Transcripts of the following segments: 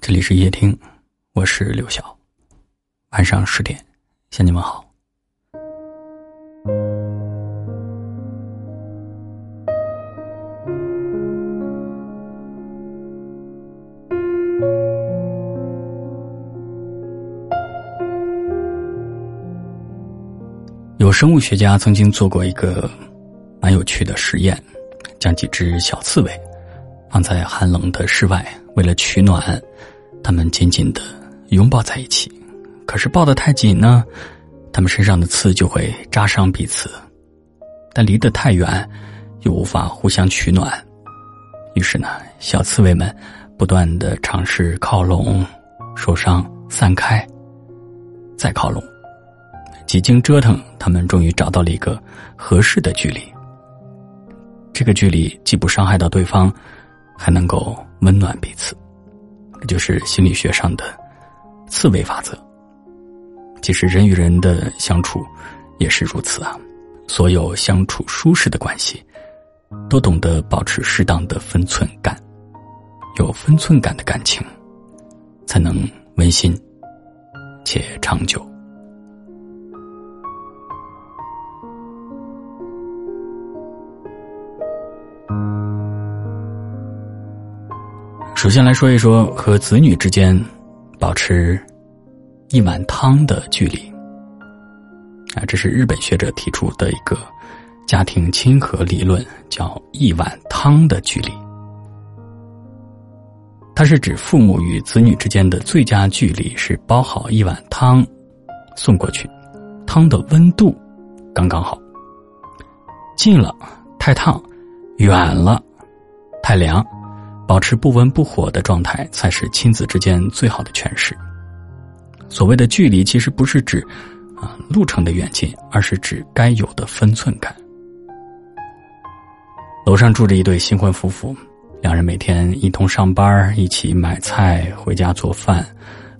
这里是夜听，我是刘晓。晚上十点，向你们好。有生物学家曾经做过一个蛮有趣的实验，将几只小刺猬放在寒冷的室外。为了取暖，他们紧紧的拥抱在一起。可是抱得太紧呢，他们身上的刺就会扎伤彼此；但离得太远，又无法互相取暖。于是呢，小刺猬们不断的尝试靠拢，受伤散开，再靠拢。几经折腾，他们终于找到了一个合适的距离。这个距离既不伤害到对方。还能够温暖彼此，这就是心理学上的刺猬法则。其实人与人的相处也是如此啊，所有相处舒适的关系，都懂得保持适当的分寸感，有分寸感的感情，才能温馨且长久。首先来说一说和子女之间保持一碗汤的距离啊，这是日本学者提出的一个家庭亲和理论，叫一碗汤的距离。它是指父母与子女之间的最佳距离是煲好一碗汤送过去，汤的温度刚刚好，近了太烫，远了太凉。保持不温不火的状态，才是亲子之间最好的诠释。所谓的距离，其实不是指啊路程的远近，而是指该有的分寸感。楼上住着一对新婚夫妇，两人每天一同上班，一起买菜，回家做饭。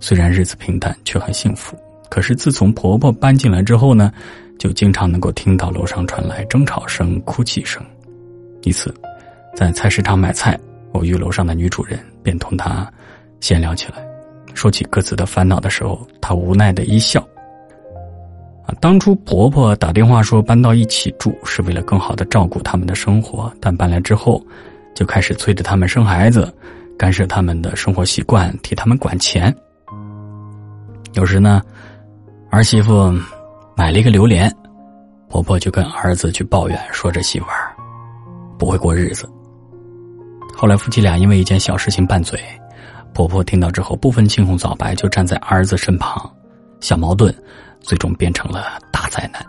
虽然日子平淡，却很幸福。可是自从婆婆搬进来之后呢，就经常能够听到楼上传来争吵声、哭泣声。一次，在菜市场买菜。偶遇楼上的女主人，便同她闲聊起来，说起各自的烦恼的时候，她无奈的一笑。啊，当初婆婆打电话说搬到一起住是为了更好的照顾他们的生活，但搬来之后，就开始催着他们生孩子，干涉他们的生活习惯，替他们管钱。有时呢，儿媳妇买了一个榴莲，婆婆就跟儿子去抱怨，说这媳妇儿不会过日子。后来夫妻俩因为一件小事情拌嘴，婆婆听到之后不分青红皂白就站在儿子身旁，小矛盾最终变成了大灾难。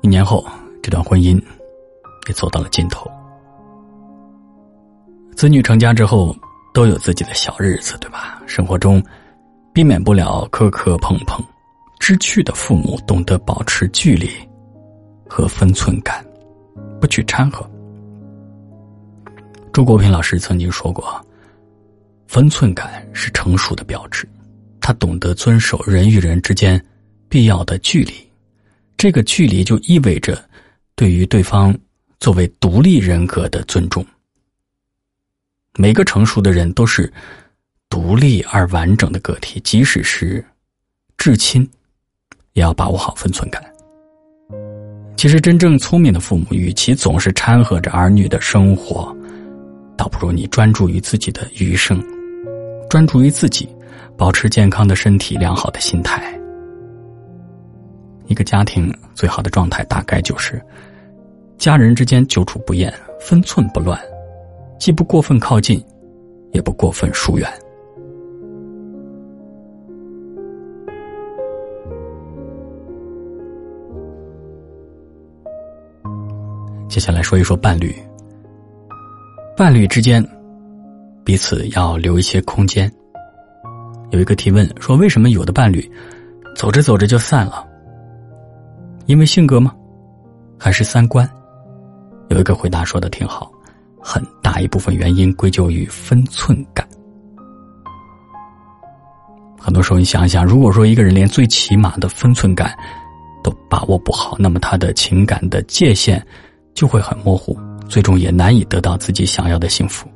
一年后，这段婚姻也走到了尽头。子女成家之后都有自己的小日子，对吧？生活中避免不了磕磕碰碰，知趣的父母懂得保持距离和分寸感，不去掺和。周国平老师曾经说过：“分寸感是成熟的标志，他懂得遵守人与人之间必要的距离，这个距离就意味着对于对方作为独立人格的尊重。每个成熟的人都是独立而完整的个体，即使是至亲，也要把握好分寸感。其实，真正聪明的父母，与其总是掺和着儿女的生活。”倒不如你专注于自己的余生，专注于自己，保持健康的身体，良好的心态。一个家庭最好的状态，大概就是家人之间久处不厌，分寸不乱，既不过分靠近，也不过分疏远。接下来说一说伴侣。伴侣之间，彼此要留一些空间。有一个提问说：“为什么有的伴侣走着走着就散了？因为性格吗？还是三观？”有一个回答说的挺好，很大一部分原因归咎于分寸感。很多时候，你想一想，如果说一个人连最起码的分寸感都把握不好，那么他的情感的界限就会很模糊。最终也难以得到自己想要的幸福。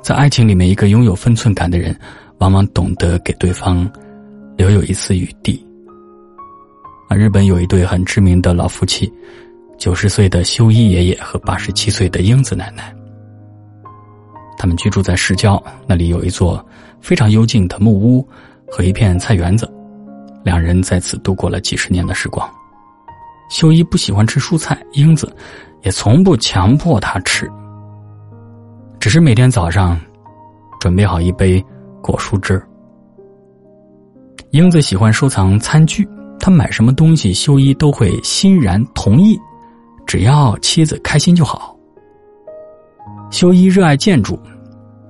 在爱情里面，一个拥有分寸感的人，往往懂得给对方留有一丝余地。啊，日本有一对很知名的老夫妻，九十岁的修一爷爷和八十七岁的英子奶奶。他们居住在市郊，那里有一座非常幽静的木屋和一片菜园子，两人在此度过了几十年的时光。修一不喜欢吃蔬菜，英子也从不强迫他吃。只是每天早上，准备好一杯果蔬汁。英子喜欢收藏餐具，他买什么东西，修一都会欣然同意，只要妻子开心就好。修一热爱建筑，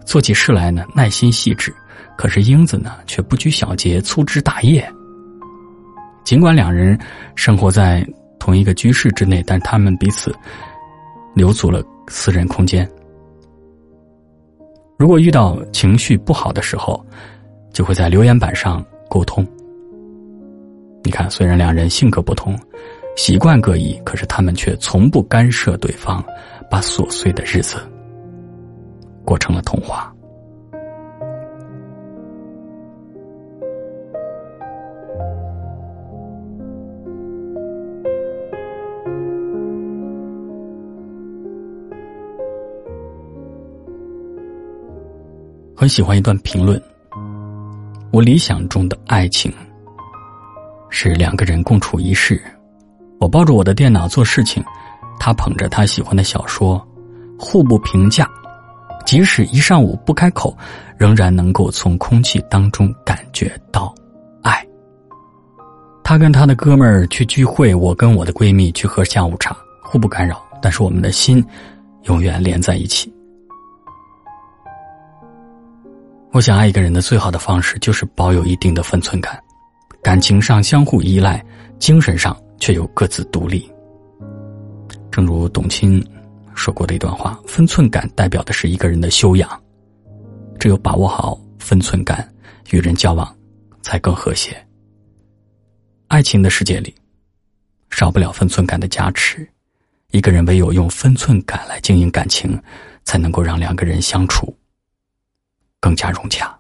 做起事来呢耐心细致，可是英子呢却不拘小节，粗枝大叶。尽管两人生活在同一个居室之内，但他们彼此留足了私人空间。如果遇到情绪不好的时候，就会在留言板上沟通。你看，虽然两人性格不同，习惯各异，可是他们却从不干涉对方，把琐碎的日子过成了童话。很喜欢一段评论。我理想中的爱情是两个人共处一室，我抱着我的电脑做事情，他捧着他喜欢的小说，互不评价，即使一上午不开口，仍然能够从空气当中感觉到爱。他跟他的哥们儿去聚会，我跟我的闺蜜去喝下午茶，互不干扰，但是我们的心永远连在一起。我想爱一个人的最好的方式，就是保有一定的分寸感，感情上相互依赖，精神上却又各自独立。正如董卿说过的一段话：“分寸感代表的是一个人的修养，只有把握好分寸感，与人交往才更和谐。”爱情的世界里，少不了分寸感的加持。一个人唯有用分寸感来经营感情，才能够让两个人相处。更加融洽。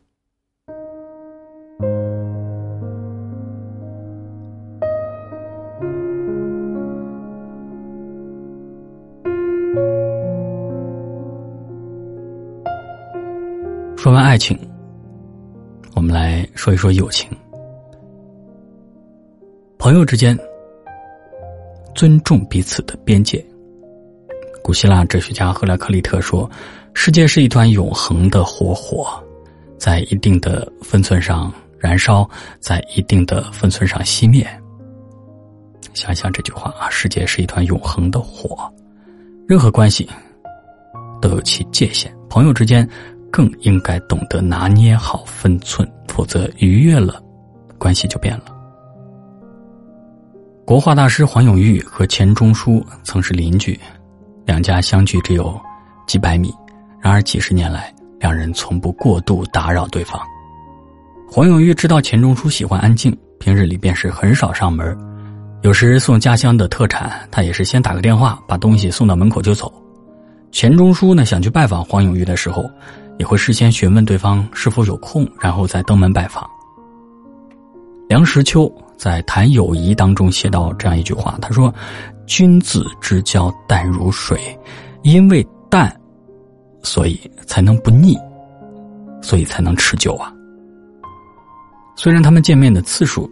说完爱情，我们来说一说友情。朋友之间尊重彼此的边界。古希腊哲学家赫拉克利特说。世界是一团永恒的活火，在一定的分寸上燃烧，在一定的分寸上熄灭。想想这句话啊，世界是一团永恒的火，任何关系都有其界限，朋友之间更应该懂得拿捏好分寸，否则逾越了，关系就变了。国画大师黄永玉和钱钟书曾是邻居，两家相距只有几百米。然而几十年来，两人从不过度打扰对方。黄永玉知道钱钟书喜欢安静，平日里便是很少上门。有时送家乡的特产，他也是先打个电话，把东西送到门口就走。钱钟书呢，想去拜访黄永玉的时候，也会事先询问对方是否有空，然后再登门拜访。梁实秋在《谈友谊》当中写到这样一句话，他说：“君子之交淡如水，因为。”所以才能不腻，所以才能持久啊！虽然他们见面的次数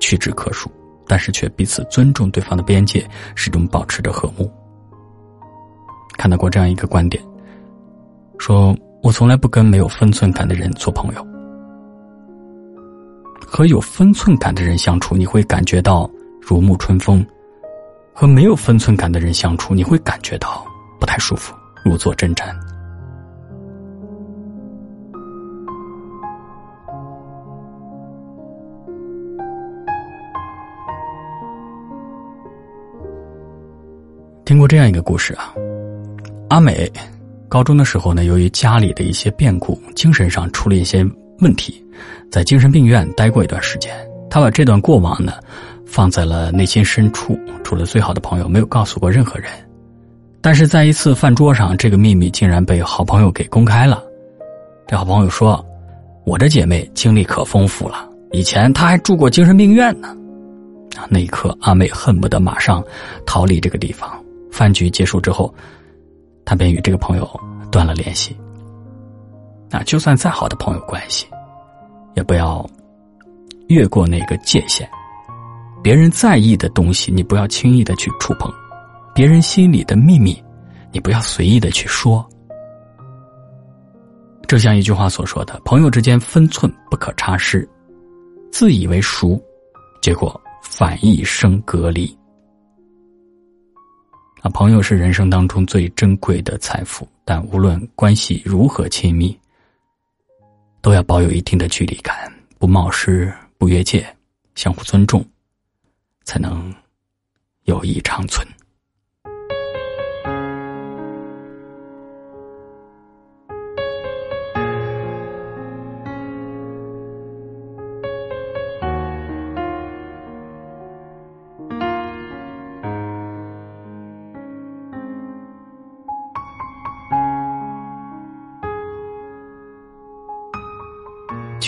屈指可数，但是却彼此尊重对方的边界，始终保持着和睦。看到过这样一个观点：说我从来不跟没有分寸感的人做朋友。和有分寸感的人相处，你会感觉到如沐春风；和没有分寸感的人相处，你会感觉到不太舒服，如坐针毡。听过这样一个故事啊，阿美高中的时候呢，由于家里的一些变故，精神上出了一些问题，在精神病院待过一段时间。她把这段过往呢，放在了内心深处，除了最好的朋友，没有告诉过任何人。但是在一次饭桌上，这个秘密竟然被好朋友给公开了。这好朋友说：“我这姐妹经历可丰富了，以前她还住过精神病院呢。”啊，那一刻，阿美恨不得马上逃离这个地方。饭局结束之后，他便与这个朋友断了联系。啊，就算再好的朋友关系，也不要越过那个界限。别人在意的东西，你不要轻易的去触碰；别人心里的秘密，你不要随意的去说。正像一句话所说的：“朋友之间分寸不可差失，自以为熟，结果反一生隔离。”啊，朋友是人生当中最珍贵的财富，但无论关系如何亲密，都要保有一定的距离感，不冒失，不越界，相互尊重，才能友谊长存。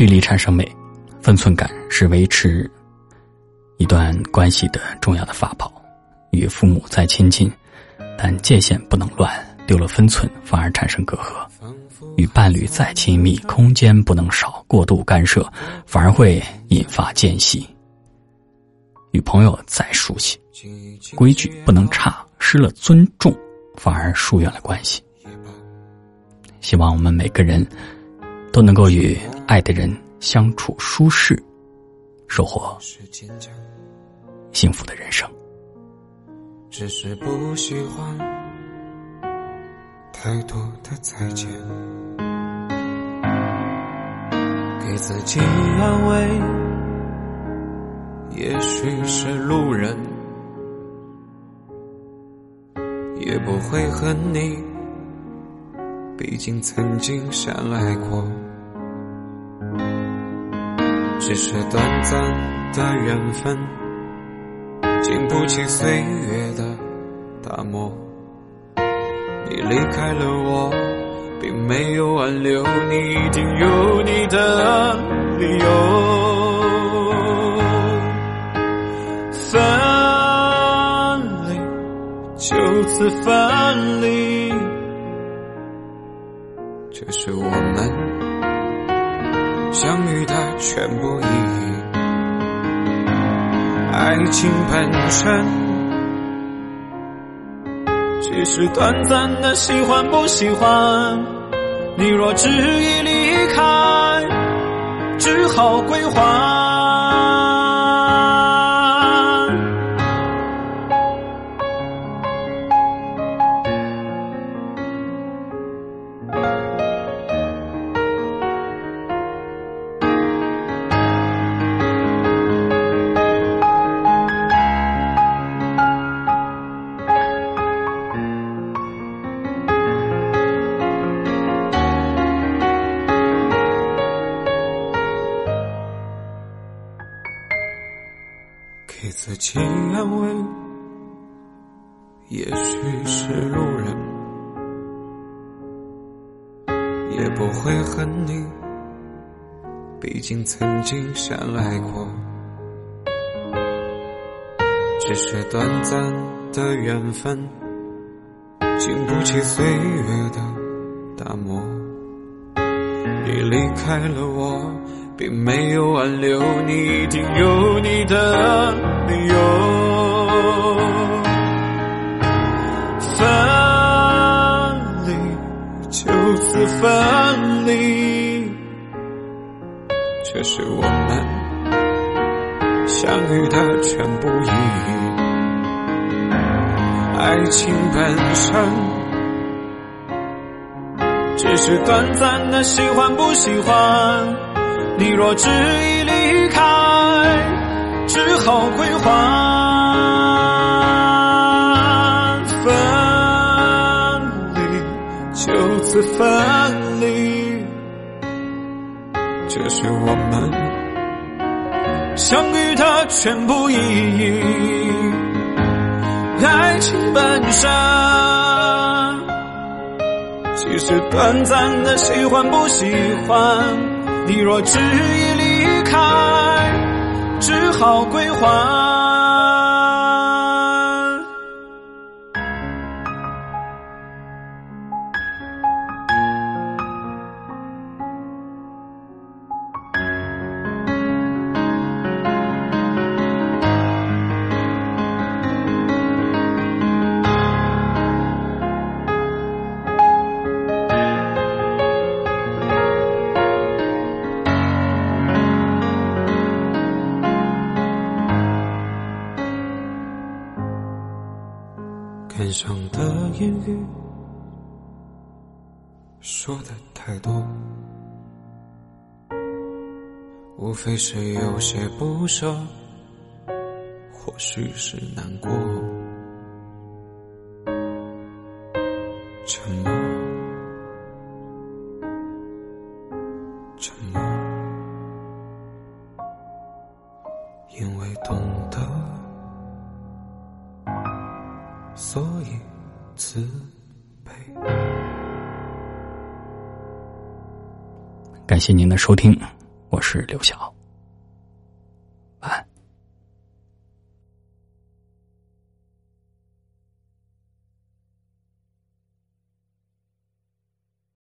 距离产生美，分寸感是维持一段关系的重要的法宝。与父母再亲近，但界限不能乱，丢了分寸反而产生隔阂；与伴侣再亲密，空间不能少，过度干涉反而会引发间隙；与朋友再熟悉，规矩不能差，失了尊重反而疏远了关系。希望我们每个人。都能够与爱的人相处舒适，收获幸福的人生。只是不喜欢太多的再见，给自己安慰，也许是路人，也不会恨你。毕竟曾经相爱过，只是短暂的缘分，经不起岁月的打磨。你离开了我，并没有挽留，你一定有你的理由。分离，就此分离。是我们相遇的全部意义。爱情本身只是短暂的喜欢不喜欢，你若执意离开，只好归还。请安慰，也许是路人，也不会恨你，毕竟曾经相爱过。只是短暂的缘分，经不起岁月的打磨。你离开了我。并没有挽留，你一定有你的有。分离，就此分离，这是我们相遇的全部意义。爱情本身只是短暂的喜欢不喜欢。你若执意离开，只好归还。分离，就此分离，这是我们相遇的全部意义。爱情本身。只其实短暂的喜欢不喜欢，你若执意离开，只好归还。言语说的太多，无非是有些不舍，或许是难过。沉默，感谢您的收听，我是刘晓。